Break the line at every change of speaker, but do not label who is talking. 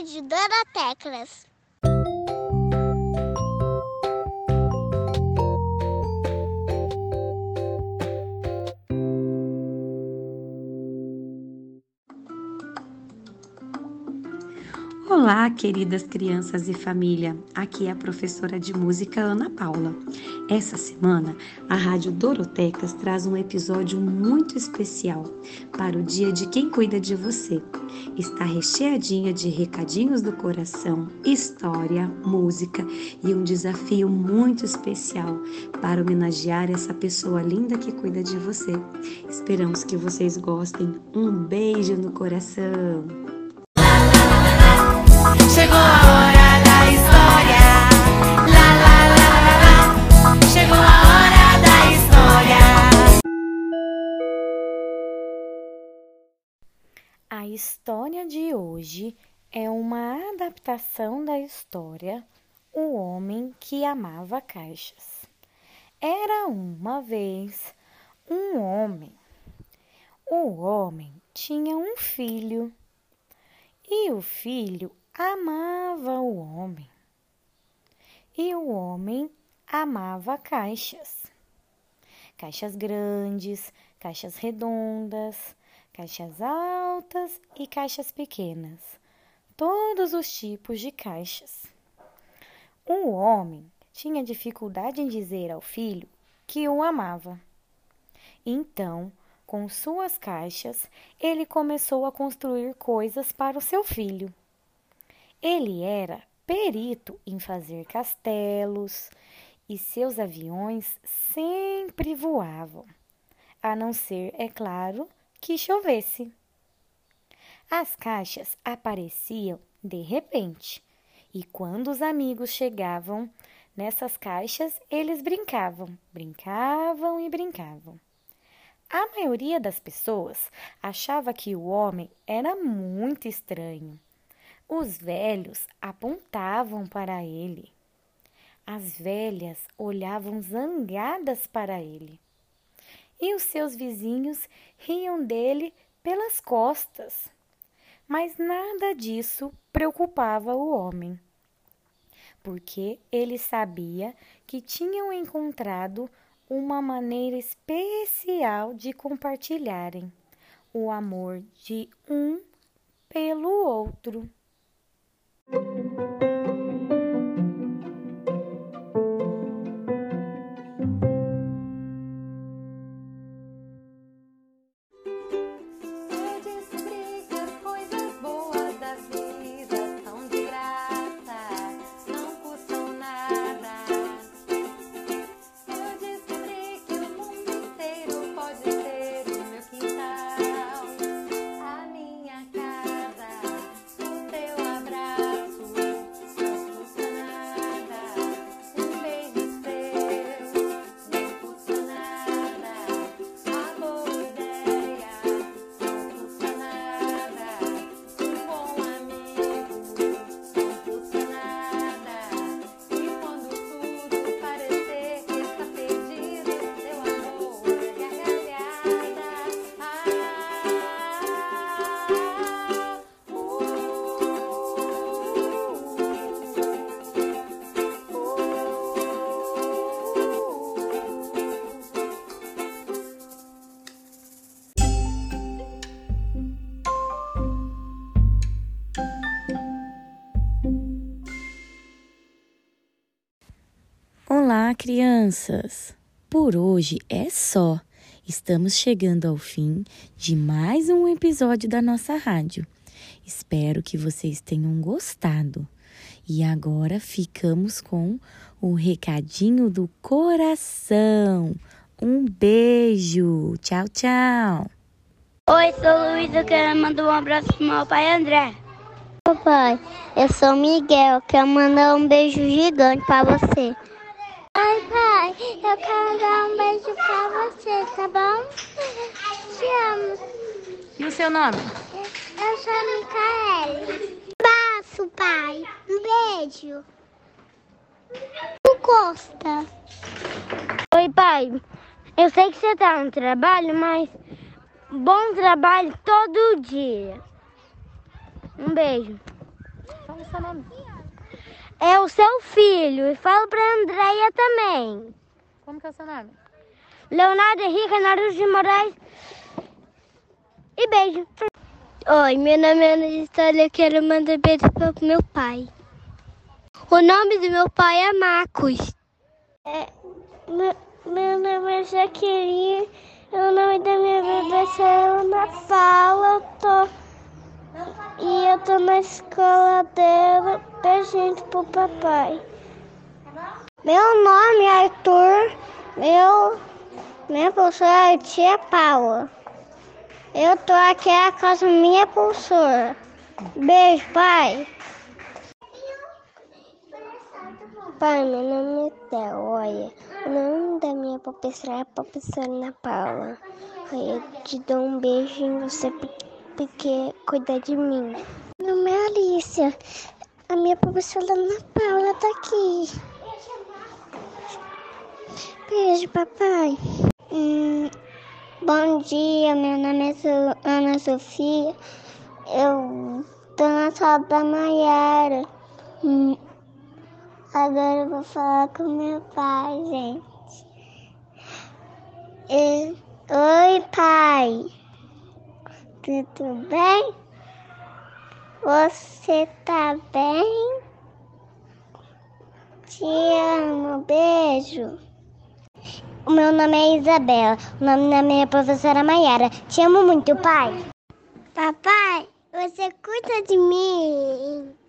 Rádio Dona Teclas.
Olá, queridas crianças e família. Aqui é a professora de música Ana Paula. Essa semana, a Rádio Dorotecas traz um episódio muito especial para o Dia de Quem Cuida de Você. Está recheadinha de recadinhos do coração, história, música e um desafio muito especial para homenagear essa pessoa linda que cuida de você. Esperamos que vocês gostem. Um beijo no coração!
Chegou a hora da história. Lá, lá, lá, lá, lá. Chegou a hora da história.
A história de hoje é uma adaptação da história O Homem que Amava Caixas. Era uma vez um homem. O homem tinha um filho e o filho amava o homem. E o homem amava caixas. Caixas grandes, caixas redondas, caixas altas e caixas pequenas. Todos os tipos de caixas. O homem tinha dificuldade em dizer ao filho que o amava. Então, com suas caixas, ele começou a construir coisas para o seu filho. Ele era perito em fazer castelos e seus aviões sempre voavam, a não ser, é claro, que chovesse. As caixas apareciam de repente e quando os amigos chegavam nessas caixas, eles brincavam, brincavam e brincavam. A maioria das pessoas achava que o homem era muito estranho os velhos apontavam para ele. As velhas olhavam zangadas para ele. E os seus vizinhos riam dele pelas costas. Mas nada disso preocupava o homem, porque ele sabia que tinham encontrado uma maneira especial de compartilharem o amor de um pelo outro.
Eu
Olá, crianças! Por hoje é só. Estamos chegando ao fim de mais um episódio da nossa rádio. Espero que vocês tenham gostado. E agora ficamos com o recadinho do coração. Um beijo! Tchau, tchau!
Oi, sou Luiz, eu quero mandar um abraço pro meu pai André. Papai, eu sou Miguel, quero mandar um beijo gigante pra você. Ai, pai, eu quero dar um beijo pra você, tá bom? Te amo.
E o seu nome?
Eu sou a Micaele. Abraço, pai. Um beijo. O Costa. Oi, pai. Eu sei que você tá no trabalho, mas bom trabalho todo dia. Um beijo.
Como é seu nome?
É o seu filho. E falo pra Andréia também.
Como que é o seu nome?
Leonardo Henrique Naruto de Moraes. E beijo. Oi, meu nome é Ana História. Eu quero mandar beijo pro meu pai. O nome do meu pai é Marcos. É, meu, meu nome é Jaqueline. O nome da minha bebê é Ana Paula. Tô, e eu tô na escola dela. Beijinho pro papai. Meu nome é Arthur. Meu, minha professora é tia Paula. Eu tô aqui na casa da minha professora. Beijo, pai. Pai, meu nome é Theo, olha. O nome da minha professora é a professora Ana Paula. Eu te dou um beijo em você porque cuida de mim. Meu nome é Alicia. A minha professora Ana Paula tá aqui. Beijo, papai. Hum, bom dia, meu nome é Ana Sofia. Eu tô na sala da Maiara. Hum, agora eu vou falar com meu pai, gente. E, Oi, pai. Tudo bem? Você tá bem? Te amo, beijo. O meu nome é Isabela. O nome da minha professora Maiara. Te amo muito, pai. Papai, você cuida de mim.